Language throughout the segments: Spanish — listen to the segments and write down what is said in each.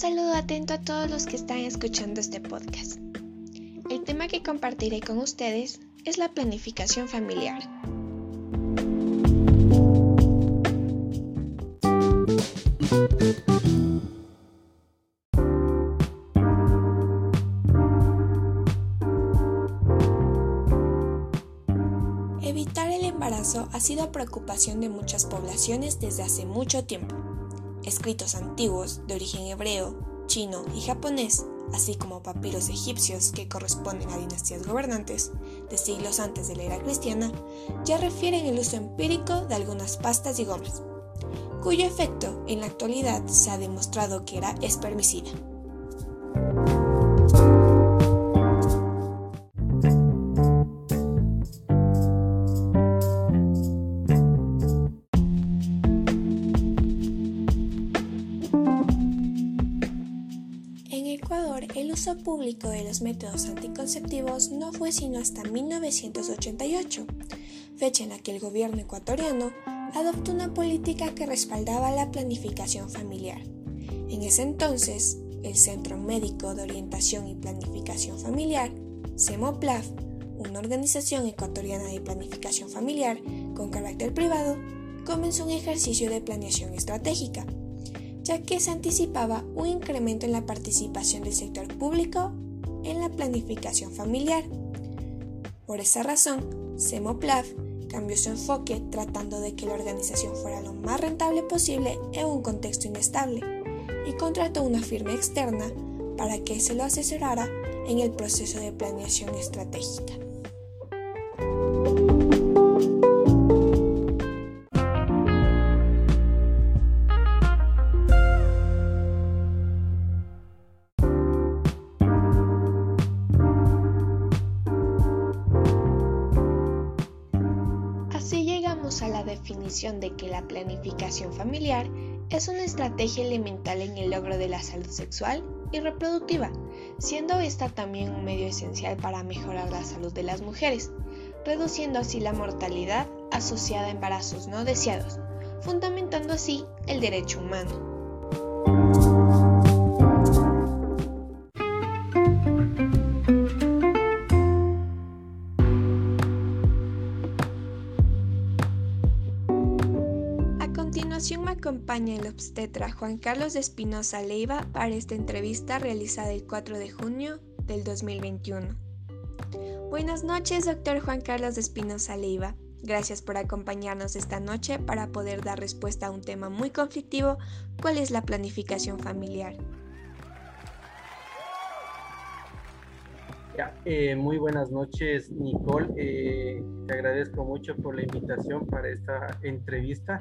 saludo atento a todos los que están escuchando este podcast. El tema que compartiré con ustedes es la planificación familiar. Evitar el embarazo ha sido preocupación de muchas poblaciones desde hace mucho tiempo. Escritos antiguos de origen hebreo, chino y japonés, así como papiros egipcios que corresponden a dinastías gobernantes de siglos antes de la era cristiana, ya refieren el uso empírico de algunas pastas y gomas, cuyo efecto en la actualidad se ha demostrado que era espermicida. Uso público de los métodos anticonceptivos no fue sino hasta 1988, fecha en la que el gobierno ecuatoriano adoptó una política que respaldaba la planificación familiar. En ese entonces, el Centro Médico de Orientación y Planificación Familiar, CEMOPLAF, una organización ecuatoriana de planificación familiar con carácter privado, comenzó un ejercicio de planeación estratégica ya que se anticipaba un incremento en la participación del sector público en la planificación familiar. Por esa razón, Semoplaf cambió su enfoque tratando de que la organización fuera lo más rentable posible en un contexto inestable y contrató una firma externa para que se lo asesorara en el proceso de planeación estratégica. Definición de que la planificación familiar es una estrategia elemental en el logro de la salud sexual y reproductiva, siendo esta también un medio esencial para mejorar la salud de las mujeres, reduciendo así la mortalidad asociada a embarazos no deseados, fundamentando así el derecho humano. Acompaña el obstetra Juan Carlos Espinosa Leiva para esta entrevista realizada el 4 de junio del 2021. Buenas noches, doctor Juan Carlos Espinosa Leiva. Gracias por acompañarnos esta noche para poder dar respuesta a un tema muy conflictivo, ¿cuál es la planificación familiar? Eh, muy buenas noches, Nicole. Eh, te agradezco mucho por la invitación para esta entrevista.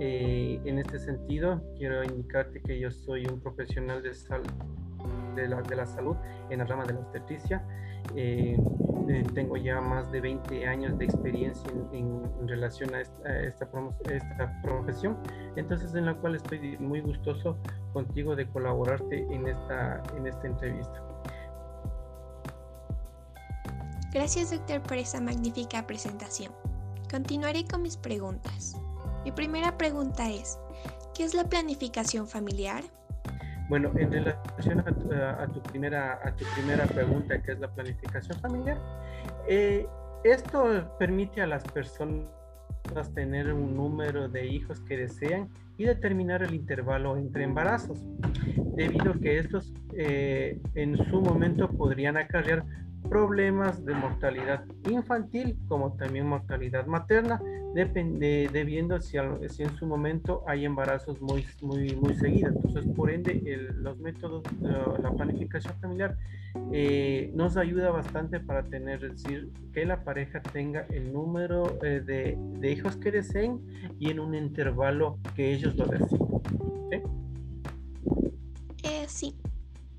Eh, en este sentido, quiero indicarte que yo soy un profesional de, de, la, de la salud en la rama de la obstetricia. tengo ya más de 20 años de experiencia en, relación a esta, esta, esta, profesión, entonces en la cual estoy muy gustoso contigo de colaborarte en esta, en esta entrevista. Gracias doctor por esa magnífica presentación. Continuaré con mis preguntas. Mi primera pregunta es, ¿qué es la planificación familiar? Bueno, en relación a tu, primera, a tu primera pregunta, ¿qué es la planificación familiar? Eh, esto permite a las personas tener un número de hijos que desean y determinar el intervalo entre embarazos, debido a que estos eh, en su momento podrían acarrear problemas de mortalidad infantil como también mortalidad materna, depende, debiendo si, si, en su momento hay embarazos muy, muy, muy seguidos. Entonces, por ende, los métodos, la planificación familiar eh, nos ayuda bastante para tener, decir, que la pareja tenga el número eh, de, de, hijos que deseen y en un intervalo que ellos lo deseen. Eh, sí.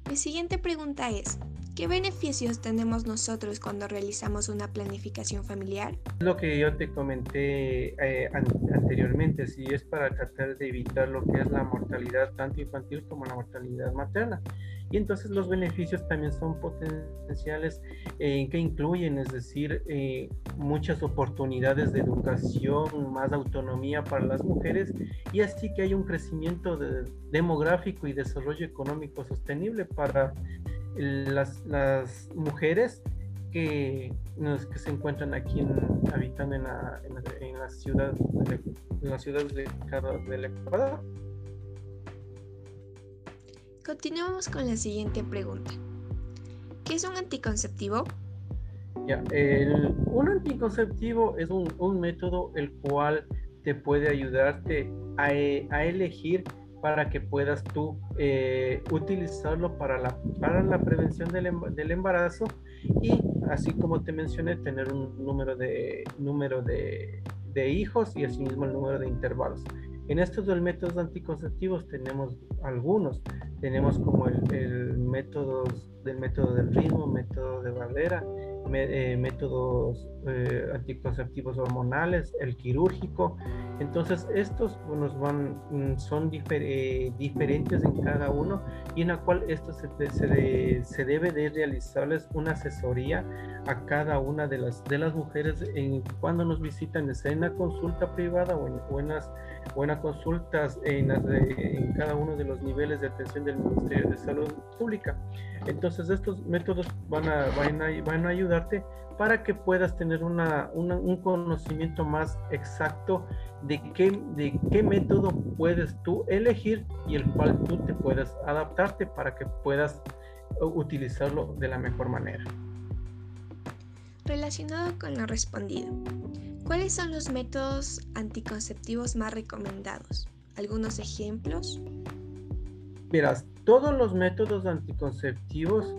Mi siguiente pregunta es, ¿Qué beneficios tenemos nosotros cuando realizamos una planificación familiar? Lo que yo te comenté eh, anteriormente, si es para tratar de evitar lo que es la mortalidad tanto infantil como la mortalidad materna. Y entonces los beneficios también son potenciales eh, que incluyen, es decir, eh, muchas oportunidades de educación, más autonomía para las mujeres y así que hay un crecimiento demográfico y desarrollo económico sostenible para las, las mujeres que, que, se encuentran aquí en, habitando en la, en, la ciudad de, en las ciudades de, del Ecuador. Continuamos con la siguiente pregunta. ¿Qué es un anticonceptivo? Ya, el, un anticonceptivo es un, un, método el cual te puede ayudarte a, a elegir para que puedas tú eh, utilizarlo para la, para la prevención del, del, embarazo y así como te mencioné tener un número de número de, de hijos y asimismo el número de intervalos. En estos dos métodos anticonceptivos tenemos algunos. Tenemos como el, el método del método del ritmo, método de barrera, eh, métodos eh, anticonceptivos hormonales, el quirúrgico. Entonces, estos nos van, mm, son eh, diferentes en cada uno y en la cual esto se, se, se, debe de realizarles una asesoría a cada una de las, de las mujeres en, cuando nos visitan, en una consulta privada o en, buenas buenas consultas en, en cada uno de los niveles de atención del Ministerio de Salud Pública. Entonces, estos métodos van a, van a, van a ayudar para que puedas tener una, un conocimiento más exacto de qué, de qué método puedes tú elegir y el cual tú te puedas adaptarte para que puedas utilizarlo de la mejor manera. Relacionado con lo respondido, ¿cuáles son los métodos anticonceptivos más recomendados? ¿Algunos ejemplos? Verás, todos los métodos anticonceptivos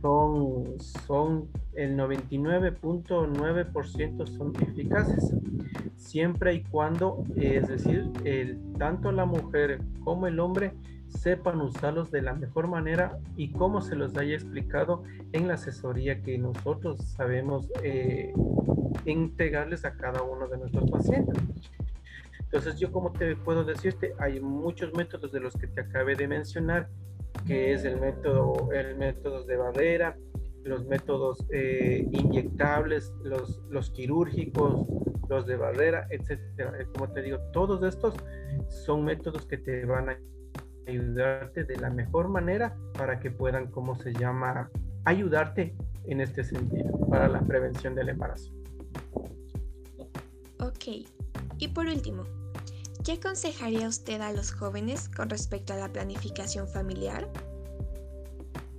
son, son el 99.9% son eficaces, siempre y cuando, es decir, el, tanto la mujer como el hombre sepan usarlos de la mejor manera y como se los haya explicado en la asesoría que nosotros sabemos eh, entregarles a cada uno de nuestros pacientes. Entonces yo como te puedo decirte, hay muchos métodos de los que te acabé de mencionar que es el método, el método de barrera, los métodos eh, inyectables, los, los quirúrgicos, los de barrera, etcétera. Eh, como te digo, todos estos son métodos que te van a ayudarte de la mejor manera para que puedan, como se llama, ayudarte en este sentido para la prevención del embarazo. Ok. Y por último, ¿Qué aconsejaría usted a los jóvenes con respecto a la planificación familiar?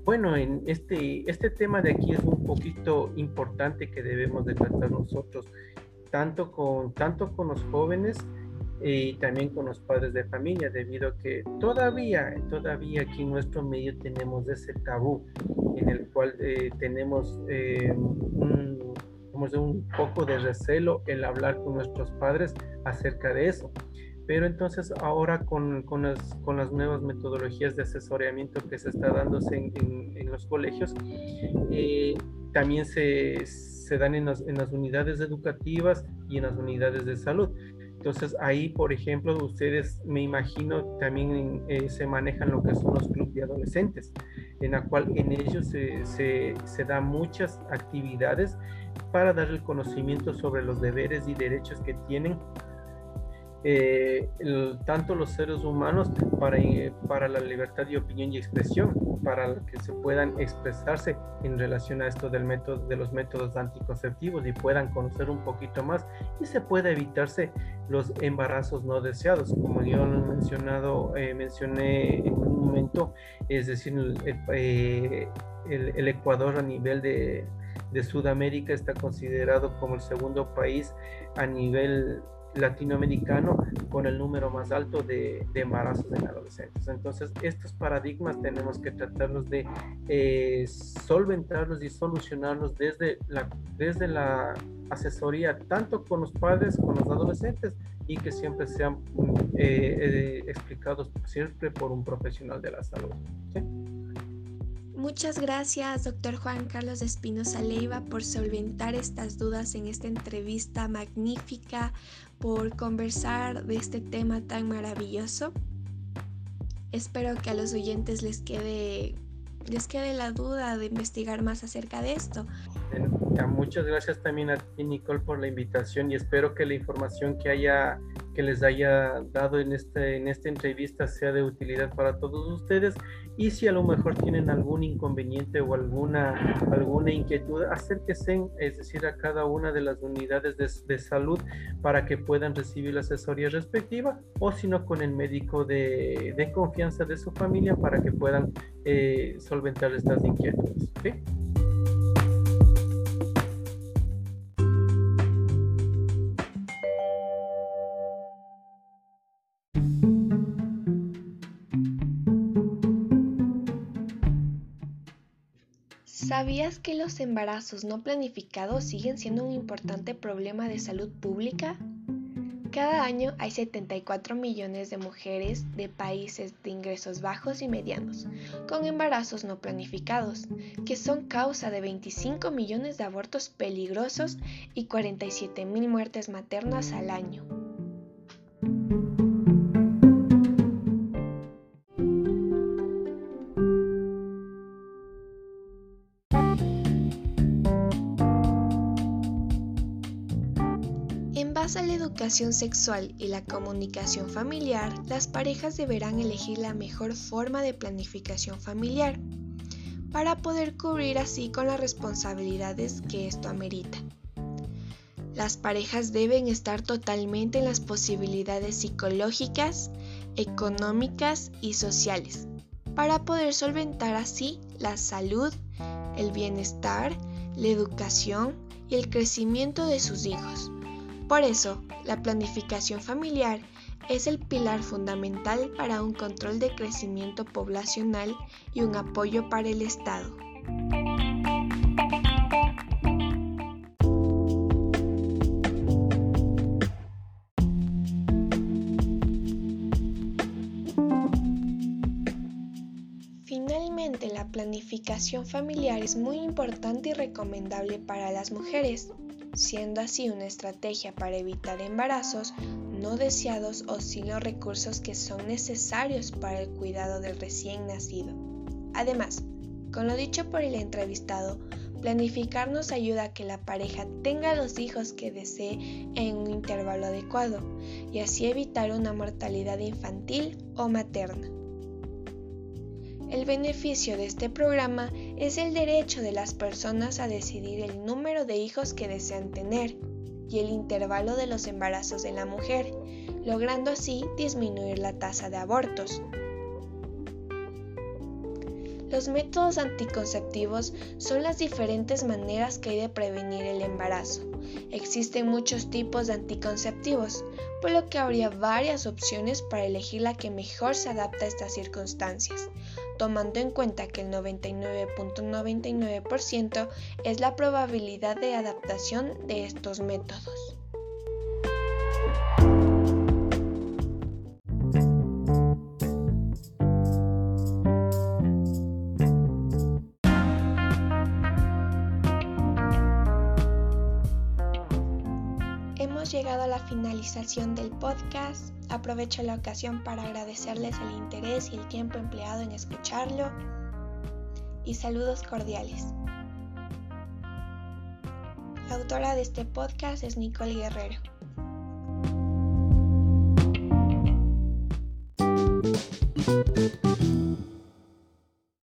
Bueno, en este, este tema de aquí es un poquito importante que debemos de tratar nosotros, tanto con, tanto con los jóvenes y también con los padres de familia, debido a que todavía, todavía aquí en nuestro medio tenemos ese tabú en el cual eh, tenemos eh, un, un poco de recelo el hablar con nuestros padres acerca de eso. Pero entonces ahora con, con, las, con las nuevas metodologías de asesoramiento que se está dándose en, en, los colegios, eh, también se, se dan en las, en las, unidades educativas y en las unidades de salud. Entonces ahí, por ejemplo, ustedes me imagino también eh, se manejan lo que son los clubes de adolescentes, en la cual en ellos se, se, se dan muchas actividades para dar el conocimiento sobre los deberes y derechos que tienen eh, tanto los seres humanos para, eh, para la libertad de opinión y expresión, para que se puedan expresarse en relación a esto del de los métodos anticonceptivos y puedan conocer un poquito más y se pueda evitarse los embarazos no deseados, como yo lo he mencionado, eh, mencioné en un momento, es decir, el, el Ecuador a nivel de, de Sudamérica está considerado como el segundo país a nivel latinoamericano con el número más alto de, embarazos en adolescentes. Entonces, estos paradigmas tenemos que tratarlos de eh, solventarlos y solucionarlos desde la, desde la asesoría, tanto con los padres, con los adolescentes, y que siempre sean eh, eh, explicados siempre por un profesional de la salud. Muchas gracias, doctor Juan Carlos Espinosa Leiva, por solventar estas dudas en esta entrevista magnífica, por conversar de este tema tan maravilloso. Espero que a los oyentes les quede, les quede la duda de investigar más acerca de esto. Muchas gracias también a ti, Nicole, por la invitación y espero que la información que haya que les haya dado en, este, en esta entrevista sea de utilidad para todos ustedes y si a lo mejor tienen algún inconveniente o alguna, alguna inquietud, acérquense, es decir, a cada una de las unidades de, salud para que puedan recibir la asesoría respectiva o si no con el médico de, de confianza de su familia para que puedan eh, solventar estas inquietudes. ¿Sabías que los embarazos no planificados siguen siendo un importante problema de salud pública? Cada año hay 74 millones de mujeres de países de ingresos bajos y medianos con embarazos no planificados, que son causa de 25 millones de abortos peligrosos y 47 mil muertes maternas al año. Educación sexual y la comunicación familiar, las parejas deberán elegir la mejor forma de planificación familiar para poder cubrir así con las responsabilidades que esto amerita. Las parejas deben estar totalmente en las posibilidades psicológicas, económicas y sociales para poder solventar así la salud, el bienestar, la educación y el crecimiento de sus hijos. Por eso, la planificación familiar es el pilar fundamental para un control de crecimiento poblacional y un apoyo para el Estado. Planificación familiar es muy importante y recomendable para las mujeres siendo así una estrategia para evitar embarazos no deseados o sin los recursos que son necesarios para el cuidado del recién nacido. Además, con lo dicho por el entrevistado, planificar nos ayuda a que la pareja tenga los hijos que desee en un intervalo adecuado y así evitar una mortalidad infantil o materna. El beneficio de este programa es el derecho de las personas a decidir el número de hijos que desean tener y el intervalo de los embarazos de la mujer, logrando así disminuir la tasa de abortos. Los métodos anticonceptivos son las diferentes maneras que hay de prevenir el embarazo. Existen muchos tipos de anticonceptivos, por lo que habría varias opciones para elegir la que mejor se adapta a estas circunstancias, tomando en cuenta que el 99.99% es la probabilidad de adaptación de estos métodos. Llegado a la finalización del podcast. Aprovecho la ocasión para agradecerles el interés y el tiempo empleado en escucharlo. Y saludos cordiales. La autora de este podcast es Nicole Guerrero.